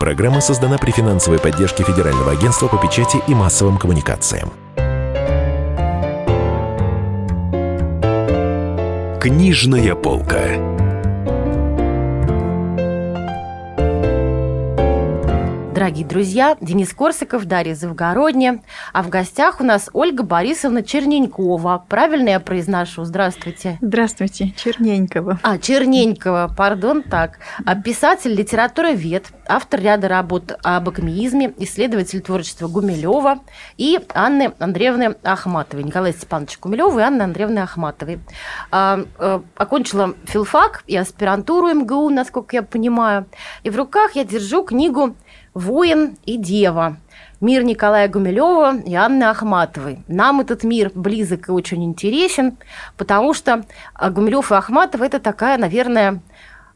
Программа создана при финансовой поддержке Федерального агентства по печати и массовым коммуникациям. Книжная полка. Дорогие друзья, Денис Корсаков, Дарья Завгородня. А в гостях у нас Ольга Борисовна Черненькова. Правильно я произношу? Здравствуйте. Здравствуйте, Черненькова. А, Черненькова, пардон, так. А, писатель, литературовед, автор ряда работ об акмеизме, исследователь творчества Гумилева и Анны Андреевны Ахматовой. Николай Степанович Гумилева и Анны Андреевны Ахматовой. А, а, окончила филфак и аспирантуру МГУ, насколько я понимаю. И в руках я держу книгу «Воин и дева». Мир Николая Гумилева и Анны Ахматовой. Нам этот мир близок и очень интересен, потому что Гумилев и Ахматова – это такая, наверное,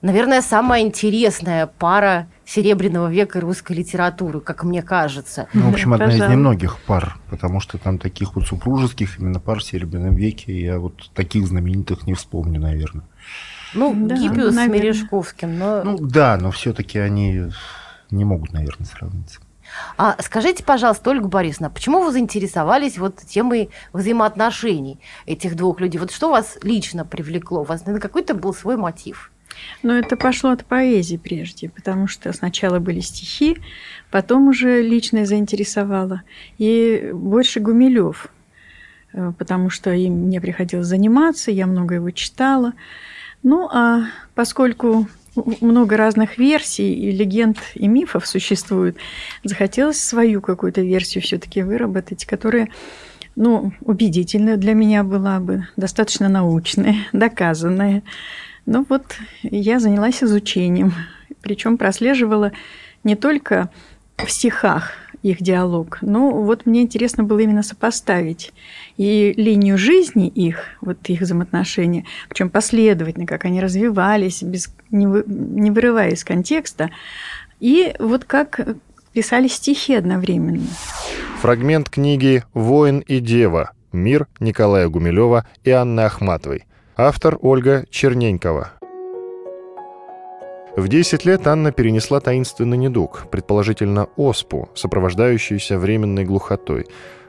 наверное, самая интересная пара Серебряного века русской литературы, как мне кажется. Ну, в общем, одна из немногих пар, потому что там таких вот супружеских именно пар в Серебряном веке я вот таких знаменитых не вспомню, наверное. Ну, да, Гиппиус с Мережковским, но... Ну, да, но все таки они не могут, наверное, сравниться. А скажите, пожалуйста, Ольга Борисовна, почему вы заинтересовались вот темой взаимоотношений этих двух людей? Вот что вас лично привлекло? У вас, наверное, какой-то был свой мотив? Ну, это пошло от поэзии прежде, потому что сначала были стихи, потом уже личное заинтересовало. И больше Гумилев, э, потому что им мне приходилось заниматься, я много его читала. Ну, а поскольку много разных версий и легенд и мифов существует. Захотелось свою какую-то версию все-таки выработать, которая ну, убедительная для меня была бы, достаточно научная, доказанная. Ну вот я занялась изучением, причем прослеживала не только в стихах их диалог. Но вот мне интересно было именно сопоставить и линию жизни их, вот их взаимоотношения, причем последовательно, как они развивались, без, не, вы, не вырывая из контекста, и вот как писали стихи одновременно. Фрагмент книги «Воин и дева. Мир» Николая Гумилева и Анны Ахматовой. Автор Ольга Черненькова. В 10 лет Анна перенесла таинственный недуг, предположительно оспу, сопровождающуюся временной глухотой.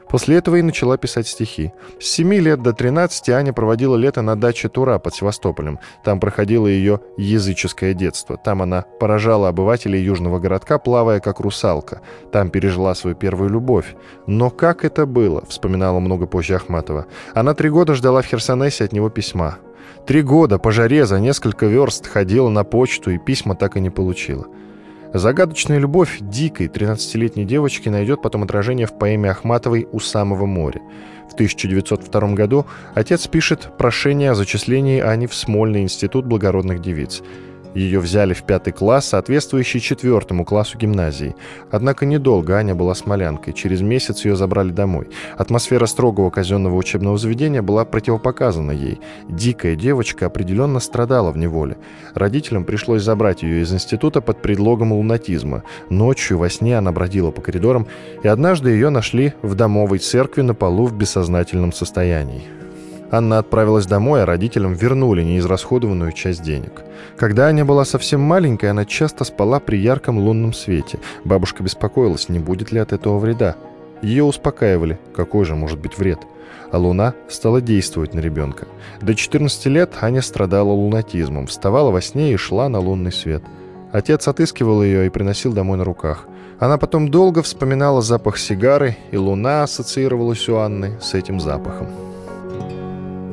После этого и начала писать стихи. С 7 лет до 13 Аня проводила лето на даче Тура под Севастополем. Там проходило ее языческое детство. Там она поражала обывателей южного городка, плавая как русалка. Там пережила свою первую любовь. Но как это было, вспоминала много позже Ахматова. Она три года ждала в Херсонесе от него письма. Три года по жаре за несколько верст ходила на почту и письма так и не получила. Загадочная любовь дикой 13-летней девочки найдет потом отражение в поэме Ахматовой «У самого моря». В 1902 году отец пишет прошение о зачислении Ани в Смольный институт благородных девиц – ее взяли в пятый класс, соответствующий четвертому классу гимназии. Однако недолго Аня была смолянкой. Через месяц ее забрали домой. Атмосфера строгого казенного учебного заведения была противопоказана ей. Дикая девочка определенно страдала в неволе. Родителям пришлось забрать ее из института под предлогом лунатизма. Ночью во сне она бродила по коридорам, и однажды ее нашли в домовой церкви на полу в бессознательном состоянии. Анна отправилась домой, а родителям вернули неизрасходованную часть денег. Когда Аня была совсем маленькой, она часто спала при ярком лунном свете. Бабушка беспокоилась, не будет ли от этого вреда. Ее успокаивали, какой же может быть вред. А луна стала действовать на ребенка. До 14 лет Аня страдала лунатизмом, вставала во сне и шла на лунный свет. Отец отыскивал ее и приносил домой на руках. Она потом долго вспоминала запах сигары, и луна ассоциировалась у Анны с этим запахом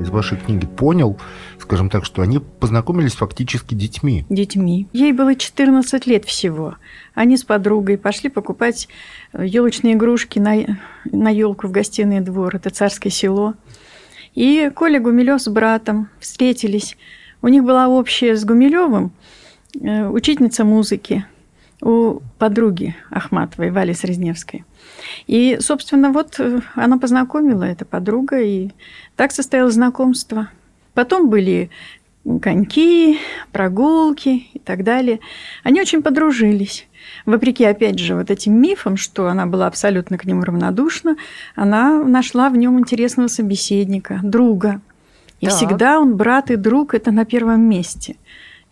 из вашей книги понял, скажем так, что они познакомились фактически детьми. Детьми. Ей было 14 лет всего. Они с подругой пошли покупать елочные игрушки на, на елку в гостиный двор. Это царское село. И Коля Гумилев с братом встретились. У них была общая с Гумилевым э, учительница музыки у подруги Ахматовой, Вали Срезневской. И, собственно, вот э, она познакомила, эта подруга, и так состоялось знакомство. Потом были коньки, прогулки и так далее. Они очень подружились. Вопреки, опять же, вот этим мифам, что она была абсолютно к нему равнодушна, она нашла в нем интересного собеседника, друга. И так. всегда он брат и друг – это на первом месте.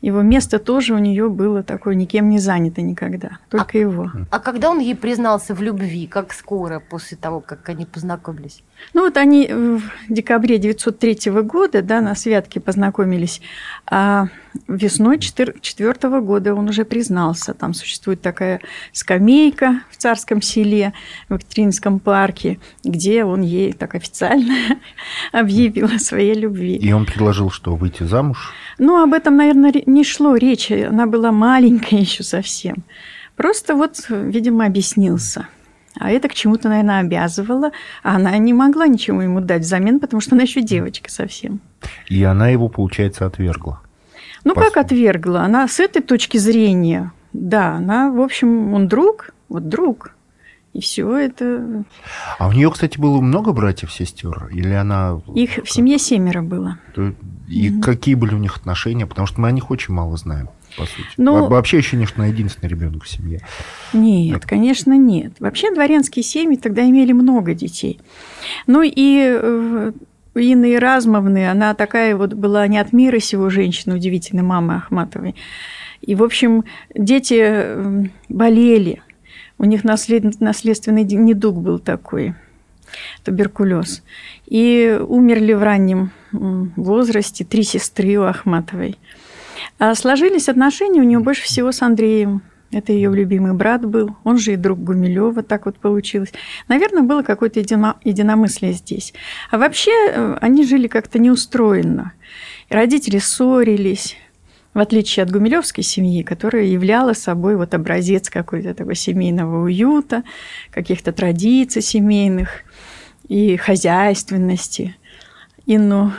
Его место тоже у нее было такое никем не занято никогда, только а, его. А когда он ей признался в любви, как скоро после того, как они познакомились? Ну вот они в декабре 903 года да, на святке познакомились, а весной 4 года он уже признался. Там существует такая скамейка в царском селе, в Екатеринском парке, где он ей так официально объявил о своей любви. И он предложил, что выйти замуж? Ну, об этом, наверное, не шло речи. Она была маленькая еще совсем. Просто вот, видимо, объяснился. А это к чему-то, наверное, обязывало. А она не могла ничего ему дать взамен, потому что она еще девочка совсем. И она его, получается, отвергла. Ну, как отвергла? Она с этой точки зрения, да, она, в общем, он друг, вот друг. И все это... А у нее, кстати, было много братьев, сестер? Или она... Их в семье семеро было. И какие были у них отношения? Потому что мы о них очень мало знаем, по сути. Ну, Вообще еще она единственный ребенок в семье. Нет, так. конечно, нет. Вообще дворянские семьи тогда имели много детей. Ну и э, Инны Иразмовны, она такая вот была не от мира сего женщина, удивительная мама Ахматовой. И, в общем, дети эм, болели. У них наслед... наследственный недуг был такой, туберкулез. И умерли в раннем возрасте три сестры у Ахматовой. А сложились отношения у нее больше всего с Андреем. Это ее любимый брат был, он же и друг Гумилева, так вот получилось. Наверное, было какое-то едино, единомыслие здесь. А вообще э, они жили как-то неустроенно. Родители ссорились, в отличие от гумилевской семьи, которая являла собой вот образец какой-то такого семейного уюта, каких-то традиций семейных и хозяйственности. Инну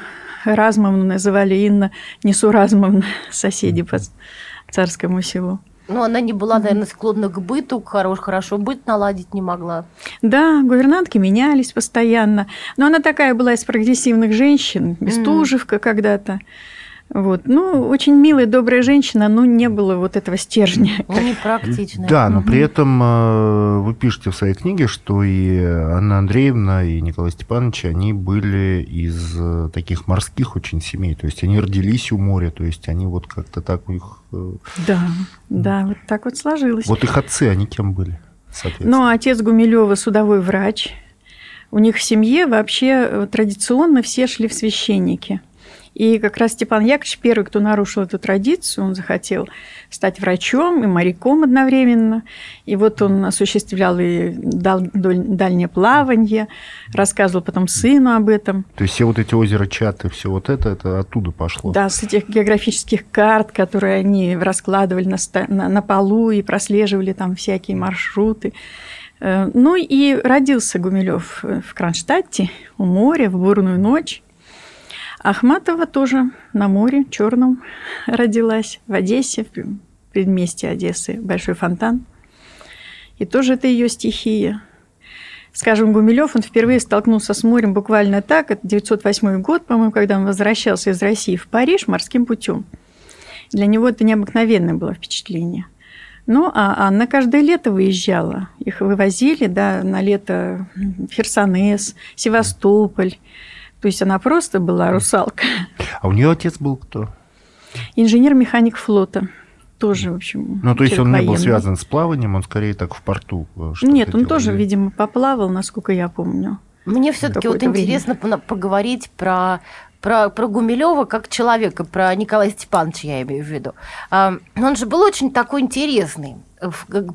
Размовну называли Инна Несуразмовна, соседи по царскому селу. Ну, она не была, наверное, склонна к быту, хорош, хорошо быт наладить не могла. Да, гувернантки менялись постоянно. Но она такая была из прогрессивных женщин, Бестужевка mm. когда-то. Вот. Ну, очень милая, добрая женщина, но не было вот этого стержня. Непрактичная. Да, но при этом э, вы пишете в своей книге, что и Анна Андреевна, и Николай Степанович, они были из э, таких морских очень семей, то есть они родились у моря, то есть они вот как-то так у них... Э, да, да, вот так вот сложилось. Вот их отцы, они кем были, Ну, отец Гумилева судовой врач. У них в семье вообще традиционно все шли в священники – и как раз Степан Яковлевич первый, кто нарушил эту традицию, он захотел стать врачом и моряком одновременно. И вот он осуществлял и дальнее плавание, рассказывал потом сыну об этом. То есть все вот эти озера Чаты, все вот это, это оттуда пошло? Да, с этих географических карт, которые они раскладывали на, на, на полу и прослеживали там всякие маршруты. Э, ну и родился Гумилев в Кронштадте у моря в бурную ночь. Ахматова тоже на море черном родилась, в Одессе, в предместе Одессы, Большой фонтан. И тоже это ее стихия. Скажем, Гумилев, он впервые столкнулся с морем буквально так, это 908 год, по-моему, когда он возвращался из России в Париж морским путем. Для него это необыкновенное было впечатление. Ну, а Анна каждое лето выезжала. Их вывозили, да, на лето Херсонес, Севастополь. То есть она просто была русалка. А у нее отец был кто? Инженер-механик флота. Тоже, в общем, Ну, то есть он военный. не был связан с плаванием, он скорее так в порту. Э, Нет, он делал, тоже, видимо, поплавал, насколько я помню. Мне все-таки вот время. интересно поговорить про про, про Гумилева как человека, про Николая Степановича я имею в виду. Он же был очень такой интересный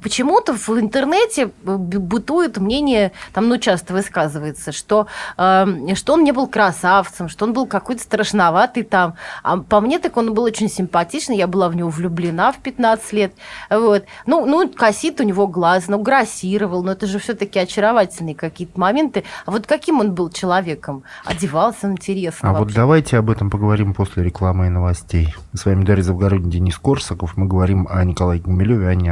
почему-то в интернете бытует мнение, там, ну, часто высказывается, что, э, что он не был красавцем, что он был какой-то страшноватый там. А по мне, так он был очень симпатичный, я была в него влюблена в 15 лет. Вот. Ну, ну косит у него глаз, ну, грассировал, но это же все таки очаровательные какие-то моменты. А вот каким он был человеком? Одевался интересно А вообще. вот давайте об этом поговорим после рекламы и новостей. С вами Дарья Завгородний, Денис Корсаков. Мы говорим о Николае Гумилеве и Анне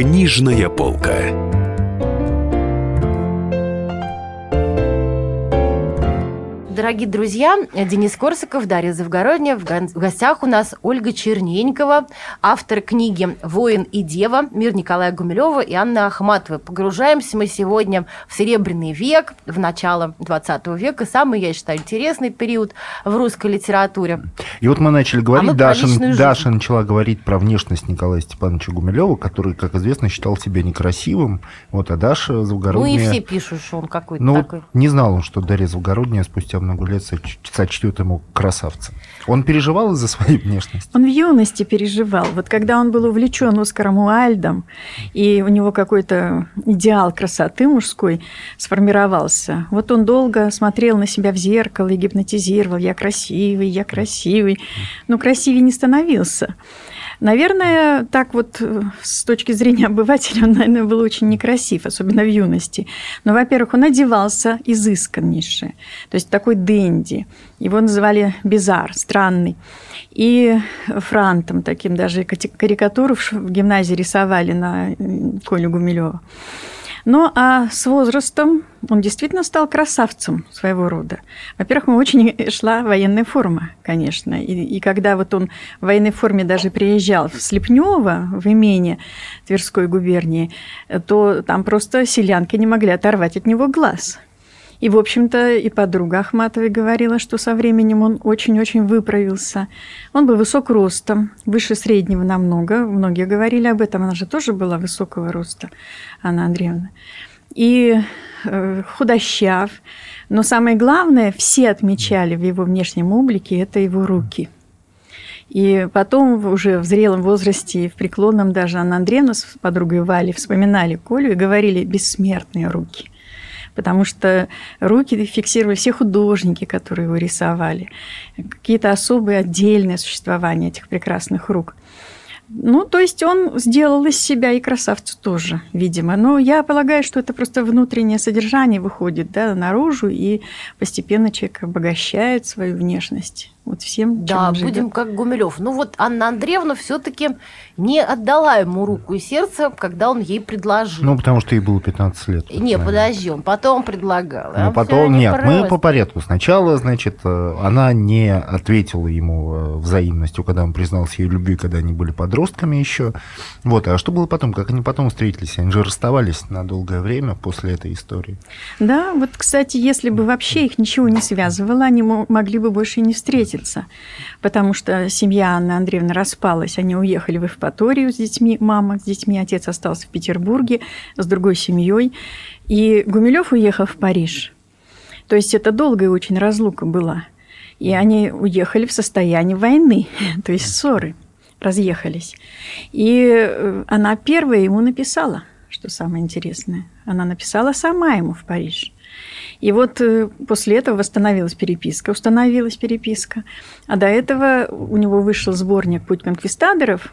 Книжная полка. Дорогие друзья, Денис Корсаков, Дарья Завгородняя. В гостях у нас Ольга Черненькова, автор книги «Воин и дева», мир Николая Гумилева и Анны Ахматовой. Погружаемся мы сегодня в Серебряный век, в начало 20 века, самый, я считаю, интересный период в русской литературе. И вот мы начали говорить, а мы Даша, Даша начала говорить про внешность Николая Степановича Гумилева, который, как известно, считал себя некрасивым. Вот, а Даша Завгородняя... Ну и все пишут, что он какой-то ну, такой. Не знал он, что Дарья Завгородняя спустя много много лет сочтет ему красавцем. Он переживал из-за своей внешности? Он в юности переживал. Вот когда он был увлечен Оскаром Уальдом, и у него какой-то идеал красоты мужской сформировался, вот он долго смотрел на себя в зеркало и гипнотизировал. Я красивый, я красивый. Но красивее не становился. Наверное, так вот э, с точки зрения обывателя он, наверное, был очень некрасив, особенно в юности. Но, во-первых, он одевался изысканнейше, то есть такой денди. Его называли Бизар, странный. И франтом таким, даже карикатуру в гимназии рисовали на Колю Гумилева. Ну, а с возрастом он действительно стал красавцем своего рода. Во-первых, ему очень шла военная форма, конечно. И, и когда вот он в военной форме даже приезжал в Слепнево, в имение Тверской губернии, то там просто селянки не могли оторвать от него глаз – и, в общем-то, и подруга Ахматовой говорила, что со временем он очень-очень выправился. Он был высок ростом, выше среднего намного. Многие говорили об этом. Она же тоже была высокого роста, Анна Андреевна. И э, худощав. Но самое главное, все отмечали в его внешнем облике, это его руки – и потом уже в зрелом возрасте, в преклонном даже Анна Андреевна с подругой Валей вспоминали Колю и говорили «бессмертные руки» потому что руки фиксировали все художники, которые его рисовали, какие-то особые отдельные существования этих прекрасных рук. Ну, то есть он сделал из себя и красавцу тоже, видимо. Но я полагаю, что это просто внутреннее содержание выходит да, наружу, и постепенно человек обогащает свою внешность вот всем, Да, будем как Гумилев. Ну вот Анна Андреевна все-таки не отдала ему руку и сердце, когда он ей предложил. Ну, потому что ей было 15 лет. Не, подожди, он потом предлагал. Ну, потом, нет, не мы по порядку. Сначала, значит, э, она не ответила ему э, взаимностью, когда он признался ей любви, когда они были подростками еще. Вот, а что было потом? Как они потом встретились? Они же расставались на долгое время после этой истории. Да, вот, кстати, если бы вообще их ничего не связывало, они могли бы больше и не встретиться встретиться, потому что семья Анны Андреевны распалась, они уехали в Евпаторию с детьми, мама с детьми, отец остался в Петербурге с другой семьей, и Гумилев уехал в Париж. То есть это долгая очень разлука была. И они уехали в состоянии войны, то есть ссоры, разъехались. И э, она первая ему написала, что самое интересное. Она написала сама ему в Париж. И вот э, после этого восстановилась переписка, установилась переписка. А до этого у него вышел сборник «Путь конквистадоров»,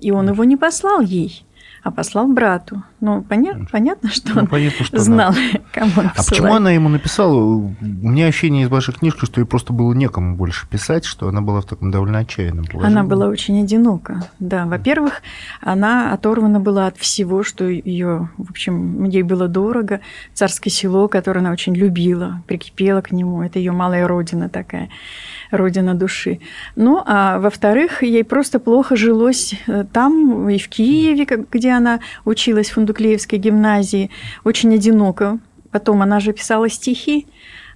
и он его не послал ей а послал брату. Ну, понятно, понятно что ну, он понятно, что знал, она... кому он А почему она ему написала? У меня ощущение из вашей книжки, что ей просто было некому больше писать, что она была в таком довольно отчаянном положении. Она была очень одинока, да. Во-первых, она оторвана была от всего, что ее, в общем, ей было дорого. Царское село, которое она очень любила, прикипела к нему. Это ее малая родина такая родина души. Ну, а во-вторых, ей просто плохо жилось э, там, и в Киеве, где она училась в Фундуклеевской гимназии, очень одиноко. Потом она же писала стихи,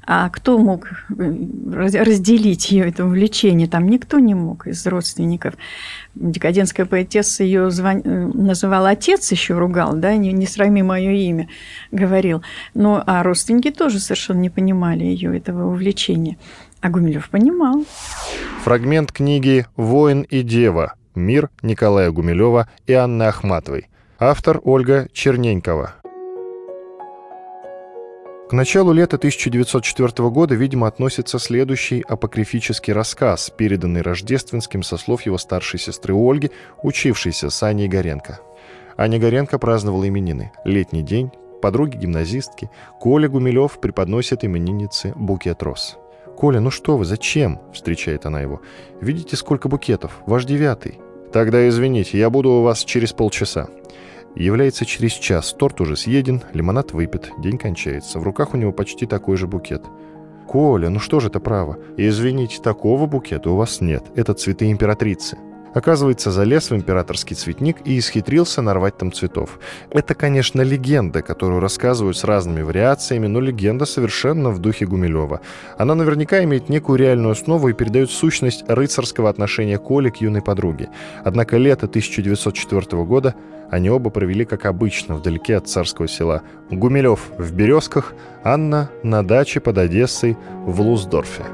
а кто мог э, разделить ее это увлечение? Там никто не мог из родственников. Декадентская поэтесса ее звон... Э, называла отец, еще ругал, да, не, не срами мое имя, говорил. Но а родственники тоже совершенно не понимали ее этого увлечения. А Гумилев понимал. Фрагмент книги «Воин и дева. Мир» Николая Гумилева и Анны Ахматовой. Автор Ольга Черненькова. К началу лета 1904 года, видимо, относится следующий апокрифический рассказ, переданный Рождественским со слов его старшей сестры Ольги, учившейся с Аней Горенко. Аня Горенко праздновала именины. Летний день, подруги-гимназистки, Коля Гумилев преподносит имениннице букет роз. «Коля, ну что вы, зачем?» – встречает она его. «Видите, сколько букетов? Ваш девятый». «Тогда извините, я буду у вас через полчаса». Является через час, торт уже съеден, лимонад выпит, день кончается. В руках у него почти такой же букет. «Коля, ну что же это право? Извините, такого букета у вас нет. Это цветы императрицы». Оказывается, залез в императорский цветник и исхитрился нарвать там цветов. Это, конечно, легенда, которую рассказывают с разными вариациями, но легенда совершенно в духе Гумилева. Она наверняка имеет некую реальную основу и передает сущность рыцарского отношения Коли к юной подруге. Однако лето 1904 года они оба провели, как обычно, вдалеке от царского села. Гумилев в Березках, Анна на даче под Одессой в Луздорфе.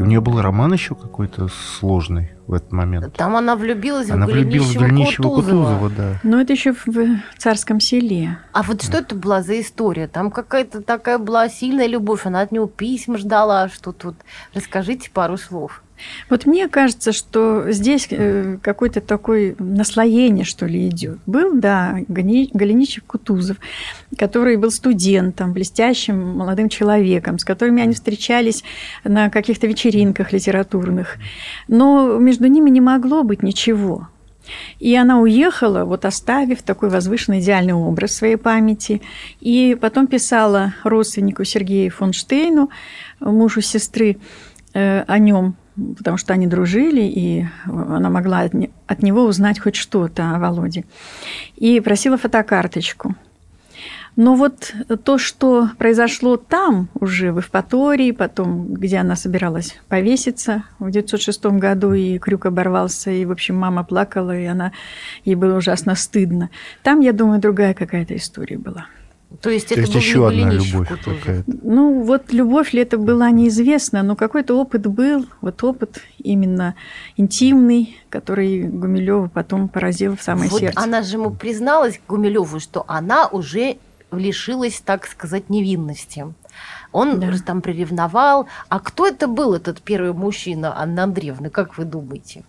И у нее был роман еще какой-то сложный в этот момент. Там она влюбилась Она в влюбилась в Голенищева Голенищева Кутузова, да. Но это еще в царском селе. А вот что это была за история? Там какая-то такая была сильная любовь, она от него письма ждала, что тут. Расскажите пару слов. Вот мне кажется, что здесь э, какое-то такое наслоение, что ли, идет. Был, да, Голенищев Кутузов, который был студентом, блестящим молодым человеком, с которыми они встречались на каких-то вечеринках литературных. Но между ними не могло быть ничего. И она уехала, вот оставив такой возвышенный идеальный образ своей памяти. И потом писала родственнику Сергею фон Штейну, мужу сестры, э, о нем, потому что они дружили, и она могла от, не- от него узнать хоть что-то о Володе. И просила фотокарточку. Но вот то, что произошло там, уже в Евпатории, потом, где она собиралась повеситься в 1906 году, и крюк оборвался, и, в общем, мама плакала, и она, ей было ужасно стыдно. Там, я думаю, другая какая-то история была. То есть То это есть был еще одна любовь какая-то. Ну, вот любовь ли это была неизвестно, но какой-то опыт был, вот опыт именно интимный, который Гумилева потом поразил в самое вот сердце. она же ему призналась, Гумилеву, что она уже лишилась, так сказать, невинности. Он Да. там приревновал. А кто это был, этот первый мужчина Анны Андреевны, как вы думаете?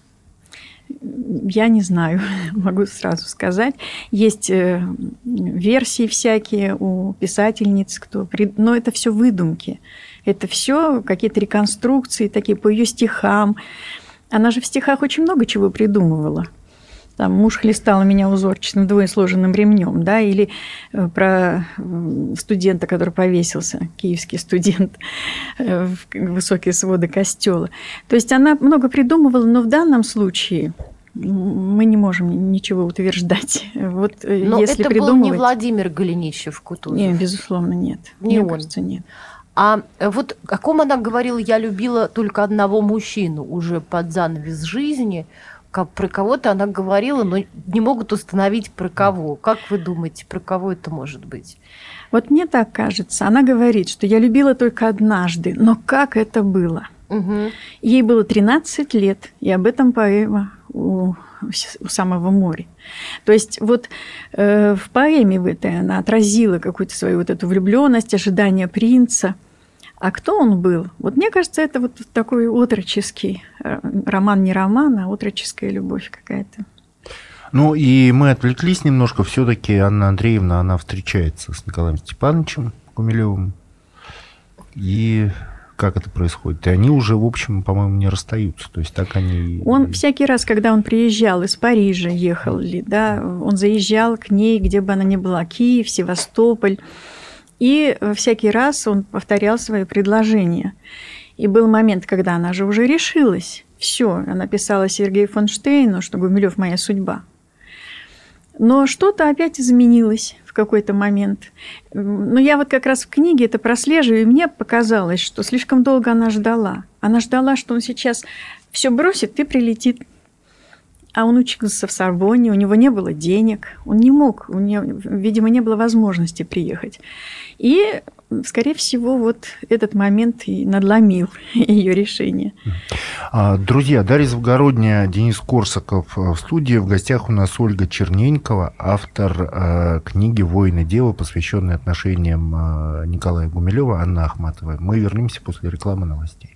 Я не знаю, могу сразу сказать. Есть э, версии всякие у писательниц, кто, но это все выдумки. Это все какие-то реконструкции такие по ее стихам. Она же в стихах очень много чего придумывала. Там муж хлестал меня узорчатым двое сложенным ремнем, да, или э, про студента, который повесился, киевский студент, э, в высокие своды костела. То есть она много придумывала, но в данном случае мы не можем ничего утверждать. Вот э, Но если это был не придумывать... Владимир Голенищев Кутузов. Нет, безусловно, нет. Не Мне он. кажется, нет. А вот о ком она говорила, я любила только одного мужчину уже под занавес жизни. Как, про кого-то она говорила, но не могут установить про кого. Как вы думаете, про кого это может быть? Вот мне так кажется. Она говорит, что я любила только однажды, но как это было? Мгм. Ей было 13 лет, и об этом поэма у, у самого моря. То есть вот э, в поэме в этой она отразила какую-то свою вот эту влюбленность, ожидание принца. А кто он был? Вот мне кажется, это вот такой отроческий э, роман, не роман, а отроческая любовь какая-то. Ну и мы отвлеклись немножко. Все-таки Анна Андреевна, она встречается с Николаем Степановичем Гумилевым. И как это происходит? И они уже, в общем, по-моему, не расстаются. То есть так они... Он всякий раз, когда он приезжал из Парижа, ехал ли, да, он заезжал к ней, где бы она ни была, Киев, Севастополь, и э, всякий раз он повторял свои предложения. И был момент, когда она же уже решилась. Все, она писала Сергею фон Штейну, что Гумилев моя судьба. Но что-то опять изменилось в какой-то момент. Но я вот как раз в книге это прослеживаю, и мне показалось, что слишком долго она ждала. Она ждала, что он сейчас все бросит и прилетит. А он учился в Сорбонне, у него не было денег, он не мог, у него, видимо, не было возможности приехать. И, скорее всего, вот этот момент и надломил ее решение. А, Друзья, Дарья Завгородняя, Денис Корсаков э, в студии. В гостях у нас Ольга Черненькова, автор э, книги «Воин и дева», посвященной отношениям э, Николая Гумилева, Анны Ахматовой. Мы вернемся после рекламы новостей.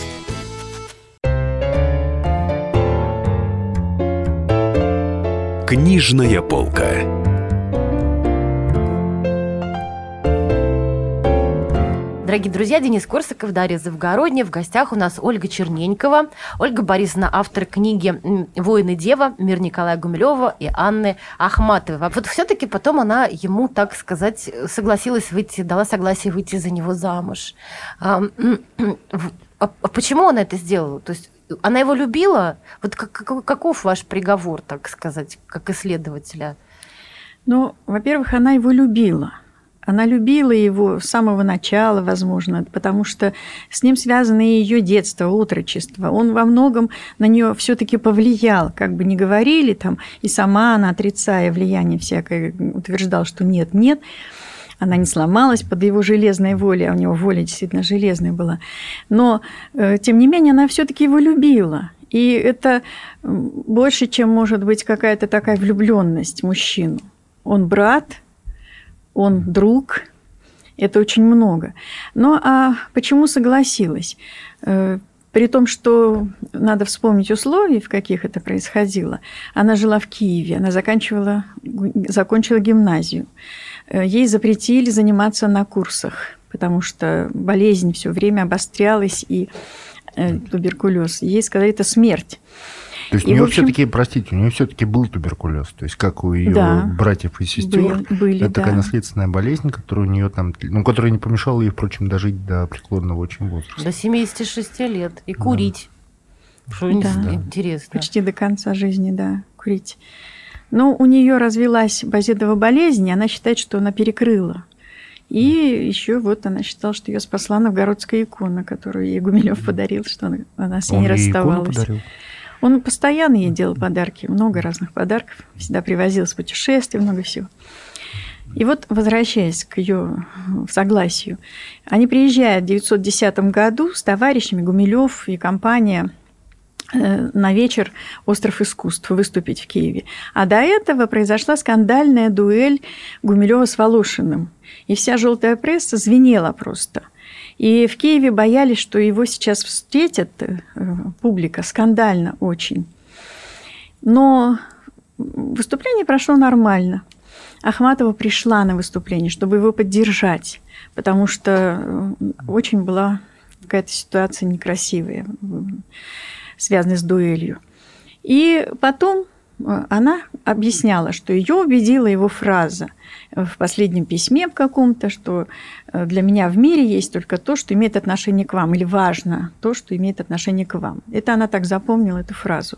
Книжная полка. Дорогие друзья, Денис Корсаков, Дарья Завгородня. В гостях у нас Ольга Черненькова. Ольга Борисовна, автор книги «Воин и дева», мир Николая Гумилева и Анны Ахматовой. А вот все-таки потом она ему, так сказать, согласилась выйти, дала согласие выйти за него замуж. А, а почему она это сделала? То есть она его любила? Вот как, каков ваш приговор, так сказать, как исследователя? Ну, во-первых, она его любила. Она любила его с самого начала, возможно, потому что с ним связано и ее детство, отрочество. Он во многом на нее все-таки повлиял, как бы не говорили там, и сама она, отрицая влияние всякое, утверждала, что нет, нет она не сломалась под его железной волей, а у него воля действительно железная была. Но, э, тем не менее, она все-таки его любила. И это больше, чем может быть какая-то такая влюбленность мужчину. Он брат, он друг, это очень много. Ну а почему согласилась? Э, при том, что надо вспомнить условия, в каких это происходило. Она жила в Киеве, она заканчивала, закончила гимназию. Э, ей запретили заниматься на курсах, потому что болезнь все время обострялась и э, туберкулез. Ей сказали, это смерть. То есть и, у нее общем... все-таки, простите, у нее все-таки был туберкулез, то есть как у ее да, братьев и сестер, были, были, это да. такая наследственная болезнь, которая у нее там, ну, которая не помешала ей, впрочем, дожить до преклонного очень возраста. До 76 лет и курить. Да. Что да. интересно. Почти до конца жизни, да, курить. Но у нее развилась базедова болезнь, и она считает, что она перекрыла. И еще вот она считала, что ее спасла новгородская икона, которую ей Гумилев подарил, что она, она с ней Он расставалась. Он постоянно ей делал подарки, много разных подарков, всегда привозил с путешествий, много всего. И вот, возвращаясь к ее согласию, они приезжают в 1910 году с товарищами Гумилев и компания Э, на вечер «Остров искусств» выступить в Киеве. А до этого произошла скандальная дуэль Гумилева с Волошиным. И вся желтая пресса звенела просто. И в Киеве боялись, что его сейчас встретят э, публика скандально очень. Но выступление прошло нормально. Ахматова пришла на выступление, чтобы его поддержать, потому что э, очень была какая-то ситуация некрасивая связанный с дуэлью. И потом э, она объясняла, что ее убедила его фраза в последнем письме в каком-то, что э, для меня в мире есть только то, что имеет отношение к вам, или важно то, что имеет отношение к вам. Это она так запомнила, эту фразу.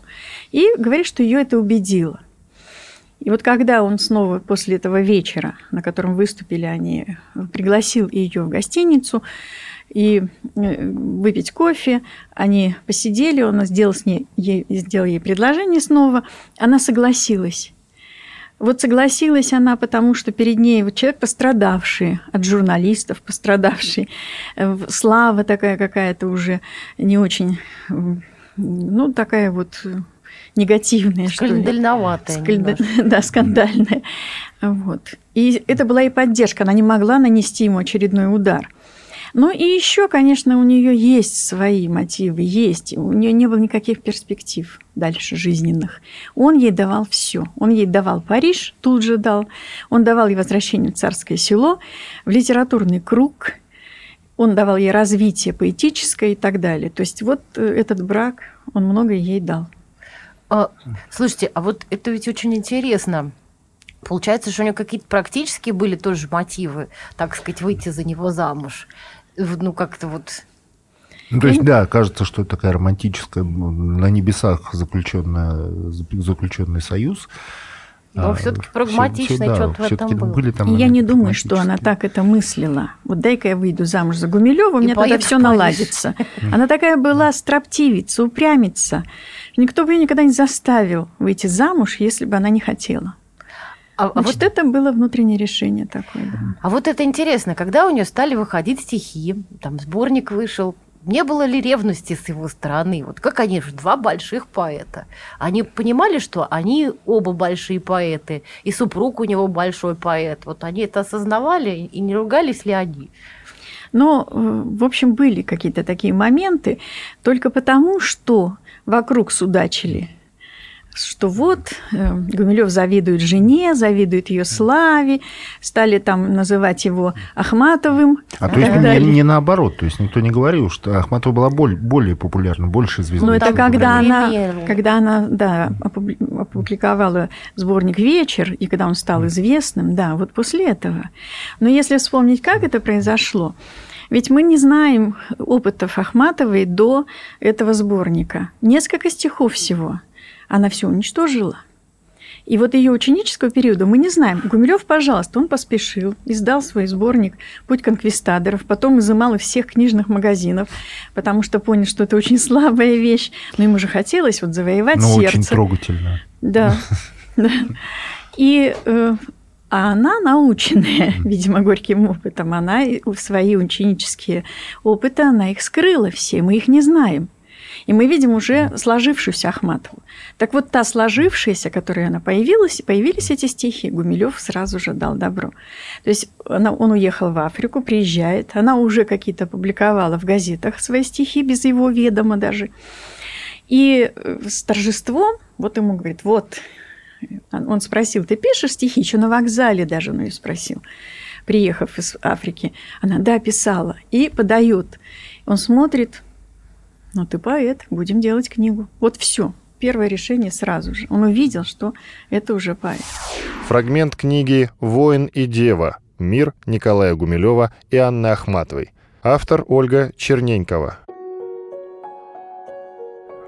И говорит, что ее это убедило. И вот когда он снова после этого вечера, на котором выступили они, пригласил ее в гостиницу, и э, выпить кофе. Они посидели, он сделал, с ней, ей, сделал ей предложение снова. Она согласилась. Вот согласилась она, потому что перед ней вот человек пострадавший от журналистов, пострадавший, э, слава такая какая-то уже не очень, ну, такая вот негативная, Скандальноватая. Скальд... Да, скандальная. Вот. И это была и поддержка. Она не могла нанести ему очередной удар. Ну и еще, конечно, у нее есть свои мотивы, есть. У нее не было никаких перспектив дальше жизненных. Он ей давал все. Он ей давал Париж, тут же дал. Он давал ей возвращение в царское село, в литературный круг. Он давал ей развитие поэтическое и так далее. То есть вот э, этот брак, он много ей дал. А, слушайте, а вот это ведь очень интересно. Получается, что у нее какие-то практические были тоже мотивы, так сказать, выйти за него замуж ну, как-то вот... Ну, то есть, да, кажется, что это такая романтическая, на небесах заключенная, заключенный союз. Но А, все-таки прагматично всё, да, что-то в этом было. были там я не думаю, что она так это мыслила. Вот дай-ка я выйду замуж за Гумилева, у меня тогда все наладится. Она такая была строптивица, упрямица. Никто бы ее никогда не заставил выйти замуж, если бы она не хотела. А, а Значит, вот, это было внутреннее решение такое. да. а вот это интересно, когда у нее стали выходить стихи, там сборник вышел, не было ли ревности с его стороны? Вот как они же два больших поэта. Они понимали, что они оба большие поэты, и супруг у него большой поэт. Вот они это осознавали, и не ругались ли они? Но, э, в общем, были какие-то такие моменты, только потому, что вокруг судачили, что вот э, Гумилев завидует жене, завидует ее славе, стали там называть его Ахматовым. А то есть не, не наоборот, то есть никто не говорил, что Ахматова была боль- более популярна, больше звездой. Ну, это когда она, когда она, да, опубли- опубликовала сборник «Вечер», и когда он стал известным, да, вот после этого. Но если вспомнить, как это произошло, ведь мы не знаем опытов Ахматовой до этого сборника. Несколько стихов всего. Она все уничтожила. И вот ее ученического периода мы не знаем. Гумилев, пожалуйста, он поспешил, издал свой сборник «Путь конквистадоров», потом изымал из всех книжных магазинов, потому что понял, что это очень слабая вещь, но ему же хотелось вот завоевать Ну, сердце. очень трогательно. Да. И э, а она наученная, видимо, горьким опытом, она свои ученические опыты, она их скрыла все, мы их не знаем. И мы видим уже сложившуюся Ахматову. Так вот, та сложившаяся, которая она появилась, появились эти стихи, Гумилев сразу же дал добро. То есть она, он уехал в Африку, приезжает, она уже какие-то публиковала в газетах свои стихи, без его ведома даже. И э, с торжеством, вот ему говорит, вот, он спросил, ты пишешь стихи? Еще на вокзале даже он ее спросил, приехав из Африки. Она, да, писала. И подает. Он смотрит, ну ты поэт, будем делать книгу. Вот все. Первое решение сразу же. Он увидел, что это уже поэт. Фрагмент книги «Воин и дева. Мир» Николая Гумилева и Анны Ахматовой. Автор Ольга Черненькова.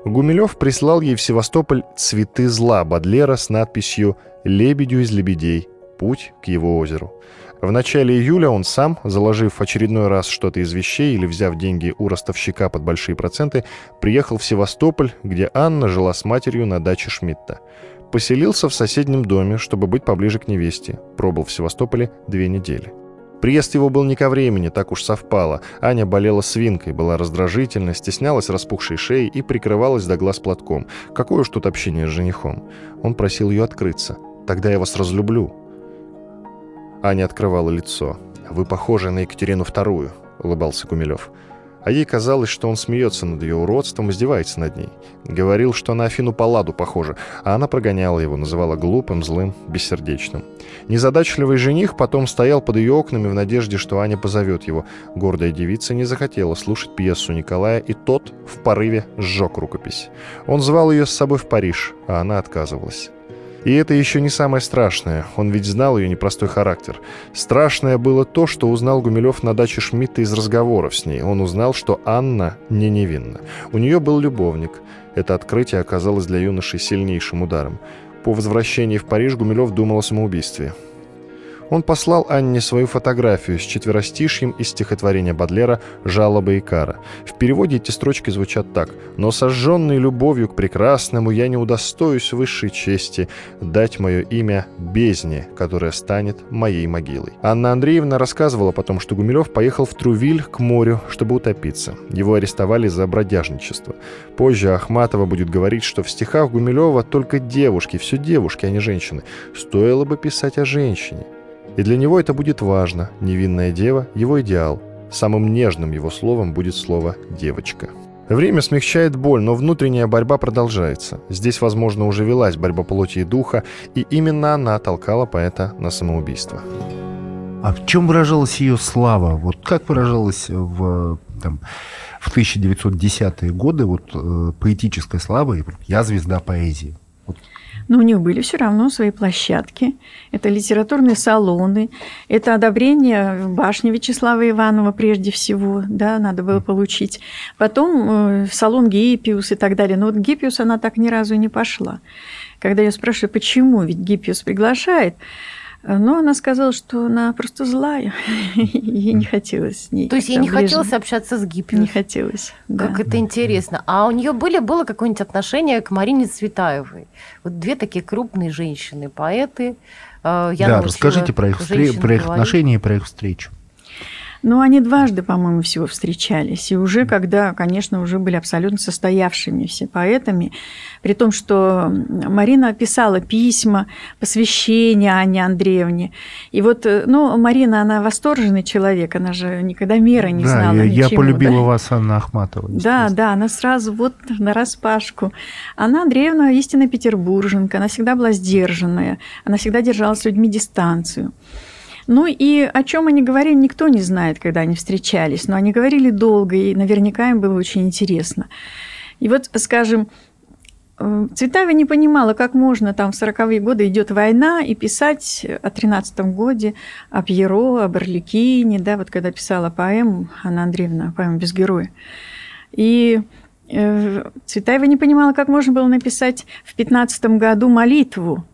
Гумилев прислал ей в Севастополь «Цветы зла» Бадлера с надписью «Лебедю из лебедей. Путь к его озеру». В начале июля он сам, заложив очередной раз что-то из вещей или взяв деньги у ростовщика под большие проценты, приехал в Севастополь, где Анна жила с матерью на даче Шмидта. Поселился в соседнем доме, чтобы быть поближе к невесте. Пробыл в Севастополе две недели. Приезд его был не ко времени, так уж совпало. Аня болела свинкой, была раздражительна, стеснялась распухшей шеей и прикрывалась до глаз платком. Какое уж тут общение с женихом. Он просил ее открыться. «Тогда я вас разлюблю». Аня открывала лицо. «Вы похожи на Екатерину Вторую», — улыбался Гумилев. А ей казалось, что он смеется над ее уродством, издевается над ней. Говорил, что на Афину Палладу похожа, а она прогоняла его, называла глупым, злым, бессердечным. Незадачливый жених потом стоял под ее окнами в надежде, что Аня позовет его. Гордая девица не захотела слушать пьесу Николая, и тот в порыве сжег рукопись. Он звал ее с собой в Париж, а она отказывалась. И это еще не самое страшное, он ведь знал ее непростой характер. Страшное было то, что узнал Гумилев на даче Шмидта из разговоров с ней. Он узнал, что Анна не невинна. У нее был любовник. Это открытие оказалось для юноши сильнейшим ударом. По возвращении в Париж Гумилев думал о самоубийстве. Он послал Анне свою фотографию с четверостишьем из стихотворения Бадлера «Жалоба и кара». В переводе эти строчки звучат так. «Но сожженный любовью к прекрасному я не удостоюсь высшей чести дать мое имя бездне, которая станет моей могилой». Анна Андреевна рассказывала потом, что Гумилев поехал в Трувиль к морю, чтобы утопиться. Его арестовали за бродяжничество. Позже Ахматова будет говорить, что в стихах Гумилева только девушки, все девушки, а не женщины. Стоило бы писать о женщине. И для него это будет важно. Невинная дева – его идеал. Самым нежным его словом будет слово «девочка». Время смягчает боль, но внутренняя борьба продолжается. Здесь, возможно, уже велась борьба плоти и духа, и именно она толкала поэта на самоубийство. А в чем выражалась ее слава? Вот как выражалась в, там, в 1910-е годы вот, э, поэтическая слава? вот Я звезда поэзии. Но у них были все равно свои площадки. Это литературные салоны, это одобрение в башне Вячеслава Иванова прежде всего, да, надо было получить. Потом э, салон Гиппиус и так далее. Но вот Гиппиус она так ни разу не пошла. когда я спрашиваю, почему, ведь Гиппиус приглашает, но она сказала, что она просто злая. Ей не хотелось с ней. То есть ей не хотелось общаться с Гиппиус? Не хотелось, да. Как это интересно. А у нее были, было какое-нибудь отношение к Марине Цветаевой? Вот две такие крупные женщины, поэты. Э, Я да, расскажите про их, встр... про их отношения и про их встречу. Ну, они дважды, по-моему, всего встречались. И уже когда, конечно, уже были абсолютно состоявшими все поэтами. При том, что Марина писала письма, посвящения Анне Андреевне. И вот, э, ну, Марина, она восторженный человек, она же никогда меры не да, знала я, ничего. я полюбила да? вас, Анна Ахматова. Да, да, она сразу вот на распашку. Анна Андреевна истинно петербурженка, она всегда была сдержанная, она всегда держала с людьми дистанцию. Ну и о чем они говорили, никто не знает, когда они встречались, но они говорили долго, и наверняка им было очень интересно. И вот, скажем, э, Цветаева не понимала, как можно там в 40-е годы идет война и писать о 13-м годе, о Пьеро, о Барликине, да, вот когда писала поэму Анна Андреевна, поэму «Без героя». И э, Цветаева не понимала, как можно было написать в 15 году молитву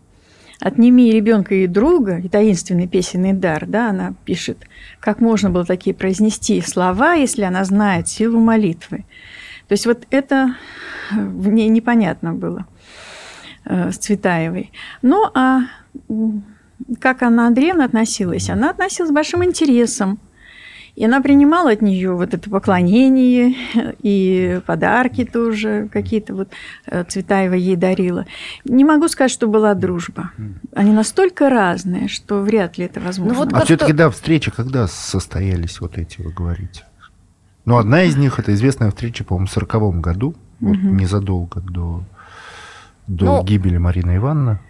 «Отними ребенка и друга» и таинственный песенный дар, да, она пишет, как можно было такие произнести слова, если она знает силу молитвы. То есть вот это в ней непонятно было э, с Цветаевой. Ну, а как Анна Андреевна относилась? Она относилась с большим интересом и она принимала от нее вот это поклонение и подарки тоже какие-то вот э, Цветаева ей дарила. Не могу сказать, что была дружба. Они настолько разные, что вряд ли это возможно. Ну, вот а как все-таки, да, встречи когда состоялись вот эти, вы говорите? Ну, одна из них, это известная встреча, по-моему, в 40 году, вот незадолго до, до Ну, гибели Марины Ивановны.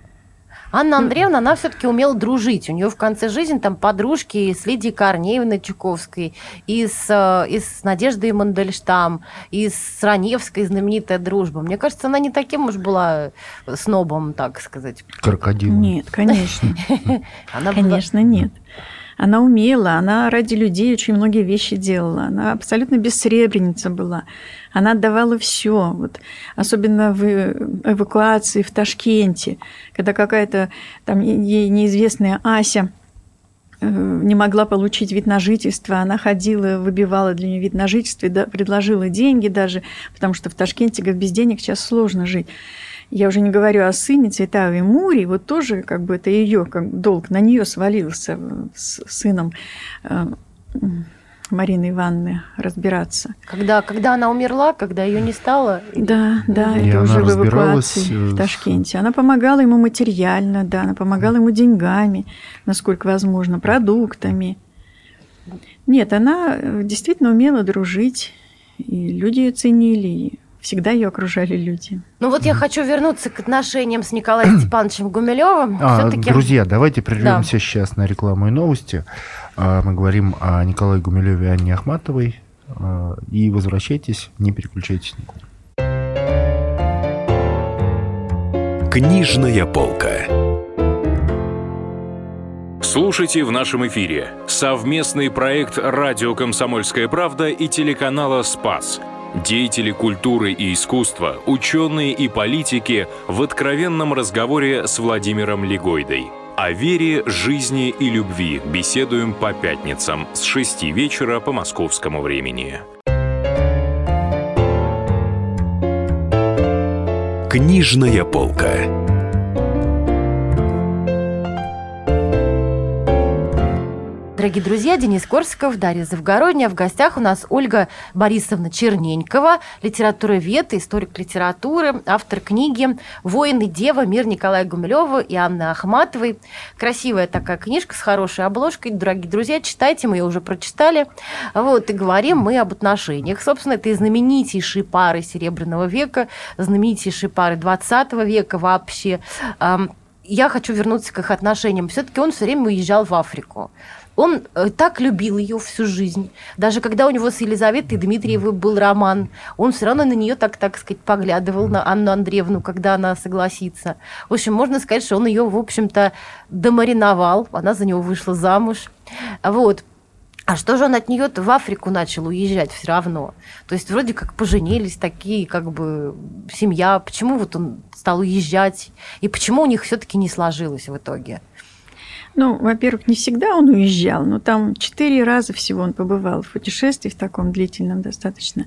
Анна Андреевна, она все-таки умела дружить. У нее в конце жизни там подружки и с Лидией Корнеевной Чуковской, и с, э, и с Надеждой Мандельштам, и с Раневской знаменитая дружба. Мне кажется, она не таким уж была снобом, так сказать. Крокодил. Нет, конечно. Конечно, нет. Она умела, она ради людей очень многие вещи делала. Она абсолютно бессребреница была. Она отдавала все. Вот, особенно в эвакуации в Ташкенте, когда какая-то там ей неизвестная Ася э, не могла получить вид на жительство, она ходила, выбивала для нее вид на жительство, да- предложила деньги даже, потому что в Ташкенте, говорит, без денег сейчас сложно жить. Я уже не говорю о сыне Цветаевой Мури, вот тоже как бы это ее как долг на нее свалился э, с сыном э, Марины Ивановны разбираться. Когда, когда она умерла, когда ее не стало. Да, да, И это уже в эвакуации в Ташкенте. Она помогала ему материально, да, она помогала ему деньгами, насколько возможно, продуктами. Нет, она э, действительно умела дружить, и люди ее ценили, и всегда ее окружали люди. Ну вот я хочу вернуться к отношениям с Николаем Степановичем Гумилевым. А, друзья, давайте прервемся сейчас на рекламу и новости. А, Мы говорим о Николае Гумилеве и Анне Ахматовой. А, И возвращайтесь, не переключайтесь никуда. Книжная полка. Слушайте в нашем эфире совместный проект «Радио Комсомольская правда» и телеканала «Спас». Деятели культуры и искусства, ученые и политики в откровенном разговоре с Владимиром Легойдой. О вере, жизни и любви беседуем по пятницам с 6 вечера по московскому времени. Книжная полка. Дорогие друзья, Денис Корсаков, Дарья Завгородняя. В гостях у нас Ольга Борисовна Черненькова, литературовед, историк литературы, автор книги «Воин и дева. Мир Николая Гумилева и Анны Ахматовой». Красивая такая книжка с хорошей обложкой. Дорогие друзья, читайте, мы ее уже прочитали. Вот, и говорим мы об отношениях. Собственно, это и знаменитейшие пары Серебряного века, знаменитейшие пары 20 века вообще. Я хочу вернуться к их отношениям. Все-таки он все время уезжал в Африку. Он э, так любил ее всю жизнь. Даже когда у него с Елизаветой Дмитриевой был роман, он все равно на нее так, так сказать, поглядывал, на Анну Андреевну, когда она согласится. В общем, можно сказать, что он ее, в общем-то, домариновал. Она за него вышла замуж. Вот. А что же он от нее в Африку начал уезжать все равно? То есть вроде как поженились такие, как бы семья. Почему вот он стал уезжать? И почему у них все-таки не сложилось в итоге? Ну, во-первых, не всегда он уезжал, но там четыре раза всего он побывал в путешествии в таком длительном достаточно.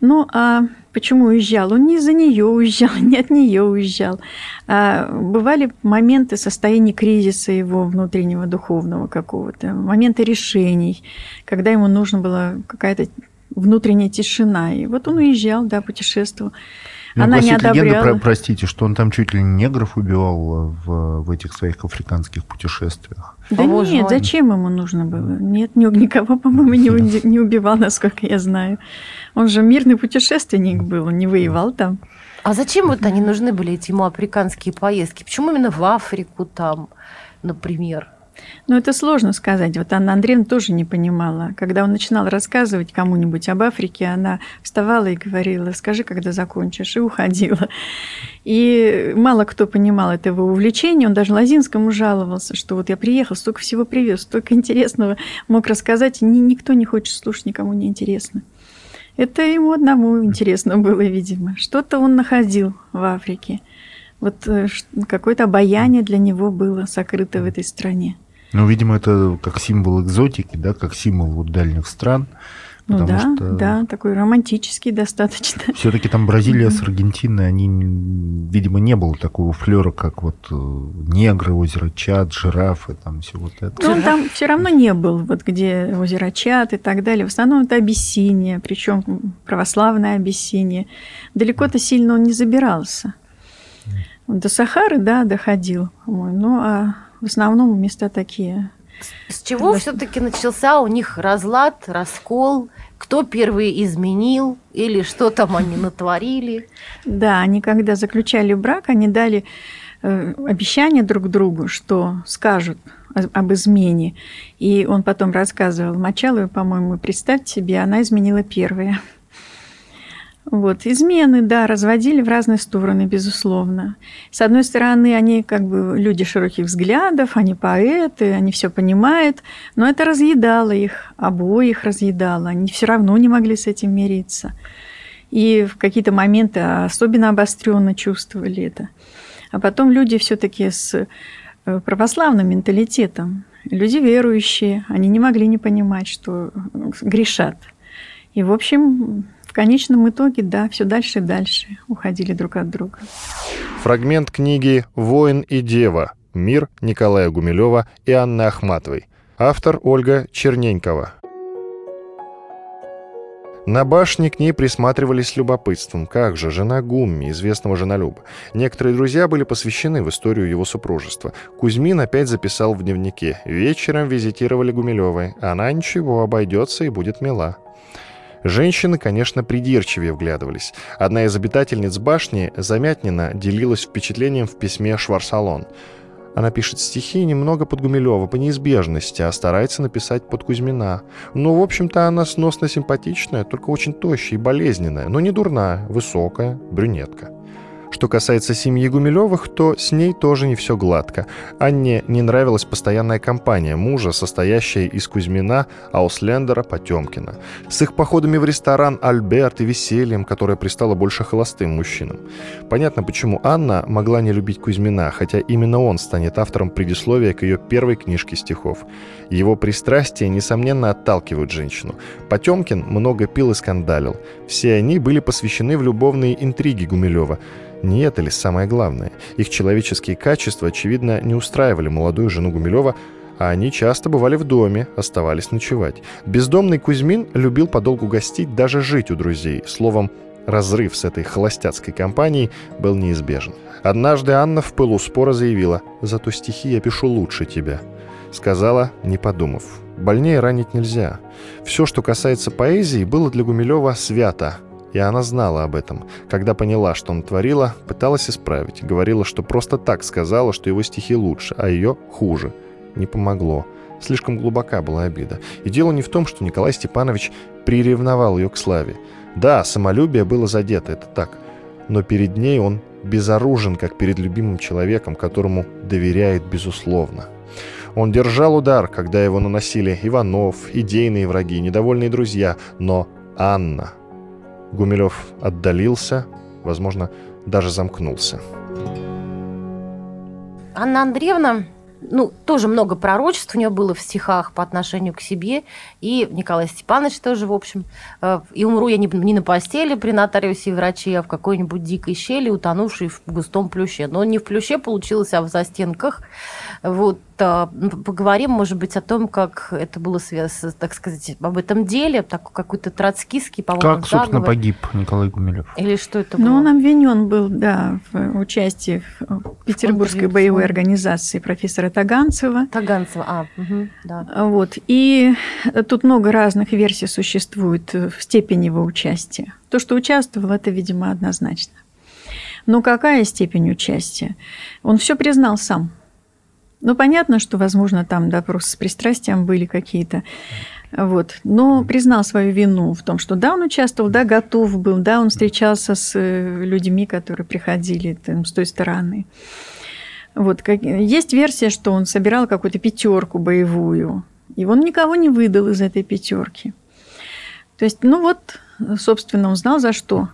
Ну, а почему уезжал? Он не из-за нее уезжал, не от нее уезжал. А бывали моменты состояния кризиса его внутреннего духовного какого-то, моменты решений, когда ему нужна была какая-то внутренняя тишина. И вот он уезжал, да, путешествовал. Ну, Она не одобряла. легенда, про, простите, что он там чуть ли не негров убивал в, в этих своих африканских путешествиях. Да О, нет, жаль. зачем ему нужно было? Нет, ни- никого, по-моему, не, не убивал, насколько я знаю. Он же мирный путешественник был, он не воевал там. А зачем вот они нужны были, эти ему африканские поездки? Почему именно в Африку там, например? Ну, это сложно сказать. Вот Анна Андреевна тоже не понимала. Когда он начинал рассказывать кому-нибудь об Африке, она вставала и говорила, скажи, когда закончишь, и уходила. И мало кто понимал этого увлечения. Он даже Лозинскому жаловался, что вот я приехал, столько всего привез, столько интересного мог рассказать, и ни- никто не хочет слушать, никому не интересно. Это ему одному интересно было, видимо. Что-то он находил в Африке. Вот э, какое-то обаяние для него было сокрыто в этой стране. Ну, видимо, это как символ экзотики, да, как символ вот дальних стран. Ну Потому да, что да, такой романтический достаточно. все-таки там Бразилия с Аргентиной, они, видимо, не было такого флера, как вот э, негры, озеро Чад, жирафы, там все вот это. Но он там все равно не был, вот где озеро Чат и так далее. В основном это Абиссиния, причем православная Абиссиния. Далеко-то сильно он не забирался. До Сахары, да, доходил, по-моему. Ну, а в основном места такие. С чего все-таки начался у них разлад, раскол? Кто первый изменил? Или что там они натворили? Да, они когда заключали брак, они дали э, обещание друг другу, что скажут об измене. И он потом рассказывал Мочаловой, по-моему, представьте себе, она изменила первая. Вот, измены, да, разводили в разные стороны, безусловно. С одной стороны, они как бы люди широких взглядов, они поэты, они все понимают, но это разъедало их, обоих разъедало. Они все равно не могли с этим мириться. И в какие-то моменты особенно обостренно чувствовали это. А потом люди все-таки с э, православным менталитетом, люди верующие, они не могли не понимать, что э, грешат. И, в общем, в конечном итоге, да, все дальше и дальше уходили друг от друга. Фрагмент книги «Воин и дева. Мир» Николая Гумилева и Анны Ахматовой. Автор Ольга Черненькова. На башне к ней присматривались с любопытством. Как же, жена Гумми, известного женолюба. Некоторые друзья были посвящены в историю его супружества. Кузьмин опять записал в дневнике. Вечером визитировали Гумилевой. Она ничего, обойдется и будет мила. Женщины, конечно, придирчивее вглядывались. Одна из обитательниц башни, Замятнина, делилась впечатлением в письме Шварсалон. Она пишет стихи немного под Гумилева по неизбежности, а старается написать под Кузьмина. Ну, в общем-то, она сносно-симпатичная, только очень тощая и болезненная, но не дурная, высокая, брюнетка. Что касается семьи Гумилевых, то с ней тоже не все гладко. Анне не нравилась постоянная компания мужа, состоящая из Кузьмина, Ауслендера, Потемкина. С их походами в ресторан «Альберт» и весельем, которое пристало больше холостым мужчинам. Понятно, почему Анна могла не любить Кузьмина, хотя именно он станет автором предисловия к ее первой книжке стихов. Его пристрастия, несомненно, отталкивают женщину. Потемкин много пил и скандалил. Все они были посвящены в любовные интриги Гумилева. Не это ли самое главное? Их человеческие качества, очевидно, не устраивали молодую жену Гумилева, а они часто бывали в доме, оставались ночевать. Бездомный Кузьмин любил подолгу гостить, даже жить у друзей. Словом, разрыв с этой холостяцкой компанией был неизбежен. Однажды Анна в пылу спора заявила «Зато стихи я пишу лучше тебя». Сказала, не подумав. Больнее ранить нельзя. Все, что касается поэзии, было для Гумилева свято, и она знала об этом. Когда поняла, что он творила, пыталась исправить. Говорила, что просто так сказала, что его стихи лучше, а ее хуже. Не помогло. Слишком глубока была обида. И дело не в том, что Николай Степанович приревновал ее к славе. Да, самолюбие было задето, это так. Но перед ней он безоружен, как перед любимым человеком, которому доверяет безусловно. Он держал удар, когда его наносили Иванов, идейные враги, недовольные друзья, но Анна. Гумилев отдалился, возможно, даже замкнулся. Анна Андреевна ну, тоже много пророчеств у нее было в стихах по отношению к себе. И Николай Степанович тоже, в общем, э, и умру я не, не на постели при нотариусе и враче, а в какой-нибудь дикой щели, утонувшей в густом плюще. Но не в плюще получилось, а в застенках. Вот, а, поговорим, может быть, о том, как это было связано, так сказать, об этом деле, так, какой-то троцкистский, по-моему, Как, собственно, погиб Николай Гумилев? Или что это ну, было? Ну, он обвинен был, да, в участии в Петербургской боевой организации профессора Таганцева. Таганцева, а, угу, да. Вот. И тут много разных версий существует в степени его участия. То, что участвовал, это, видимо, однозначно. Но какая степень участия? Он все признал сам. Ну, понятно, что, возможно, там допросы с пристрастием были какие-то. Вот. Но признал свою вину в том, что да, он участвовал, да, готов был, да, он встречался с э, людьми, которые приходили там, с той стороны. Вот. Есть версия, что он собирал какую-то пятерку боевую, и он никого не выдал из этой пятерки. То есть, ну вот, собственно, он знал, за что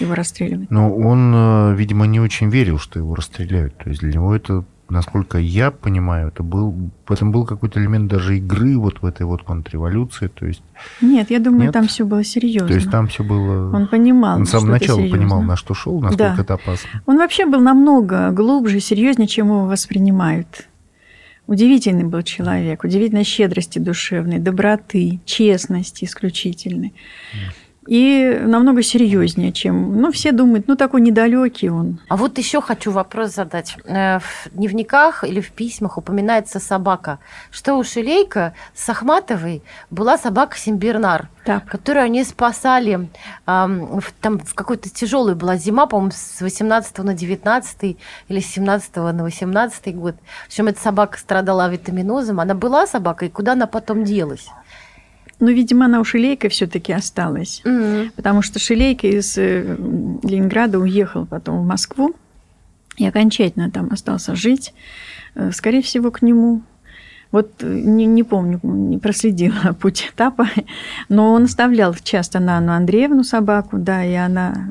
его расстреливать. Но он, э, видимо, не очень верил, что его расстреляют. То есть для него это насколько я понимаю, это был, в этом был какой-то элемент даже игры вот в этой вот контрреволюции, то есть... Нет, я думаю, нет? там все было серьезно. То есть там все было... Он понимал, Он с самого начала понимал, на что шел, насколько да. это опасно. Он вообще был намного глубже, серьезнее, чем его воспринимают. Удивительный был человек, удивительной щедрости душевной, доброты, честности исключительной. Нет и намного серьезнее, чем, ну, все думают, ну, такой недалекий он. А вот еще хочу вопрос задать. Э, в дневниках или в письмах упоминается собака, что у Шелейка с Ахматовой была собака Симбернар, так. которую они спасали, там в какой-то тяжелой была зима, по-моему, с 18 на 19 или с 17 на 18 год. В общем, эта собака страдала витаминозом. Она была собакой, куда она потом делась? Но, видимо, она у Шилейка все-таки осталась. Mm-hmm. Потому что Шилейка из э, Ленинграда уехал потом в Москву и окончательно там остался жить. Э, скорее всего, к нему вот э, не, не помню, не проследила путь этапа, но он оставлял часто на Анну Андреевну собаку, да, и она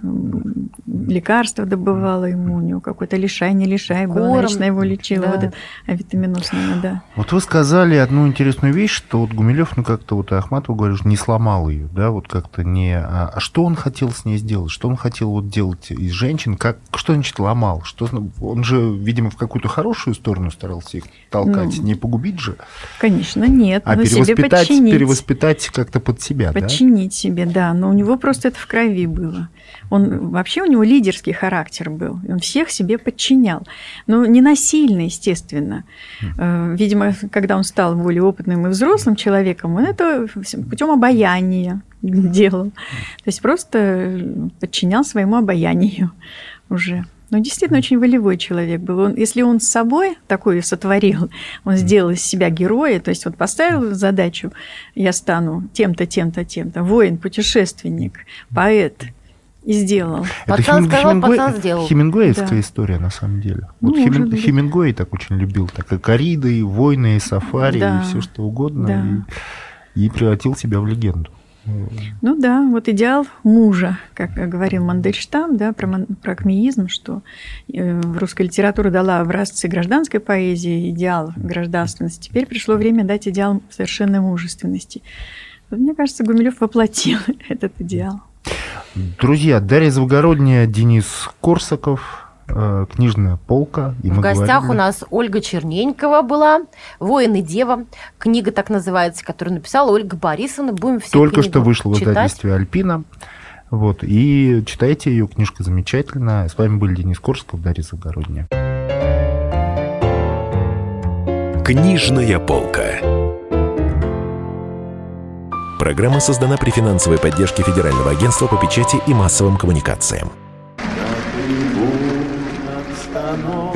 лекарства добывала ему, у него какой-то лишай, не лишай, было, лично его лечила, да. вот это авитаминозное, да. Вот вы сказали одну интересную вещь, что вот Гумилев, ну как-то вот Ахматов говоришь, не сломал ее, да, вот как-то не... А, а что он хотел с ней сделать? Что он хотел вот делать из женщин? Как, что значит ломал? Что, он же, видимо, в какую-то хорошую сторону старался их толкать, ну, не погубить же? Же. Конечно, нет. А перевоспитать, себе перевоспитать как-то под себя, Подчинить да? себе, да. Но у него просто это в крови было. Он вообще у него лидерский характер был. Он всех себе подчинял. Но не насильно, естественно. Mm. Видимо, когда он стал более опытным и взрослым человеком, он это путем обаяния делал. То есть просто подчинял своему обаянию уже. Ну, действительно, очень волевой человек был. Он, если он с собой такое сотворил, он сделал из себя героя, то есть вот поставил задачу, я стану тем-то, тем-то, тем-то, воин, путешественник, поэт, и сделал. Это пацан Хеминг... сказал, Хемингуэй... пацан сделал. Хемингуэевская да. история, на самом деле. Вот ну, Хемин... Хемингуэй так очень любил, так и кориды, и войны, и сафари, да. и все что угодно, да. и, и превратил себя в легенду. Ну да, вот идеал мужа, как говорил Мандельштам, да, про, про акмеизм, что э, русская литература дала образцы гражданской поэзии, идеал гражданственности. Теперь пришло время дать идеал совершенной мужественности. Мне кажется, Гумилев воплотил этот идеал. Друзья, Дарья Завгородняя, Денис Корсаков, Э, книжная полка. И в гостях говорили... у нас Ольга Черненькова была, «Воин и дева», книга так называется, которую написала Ольга Борисовна. Будем все Только что вышла в издательстве «Альпина». Вот, и читайте ее, книжка замечательная. С вами были Денис Корсков, Дарья Загородняя. Книжная полка. Программа создана при финансовой поддержке Федерального агентства по печати и массовым коммуникациям.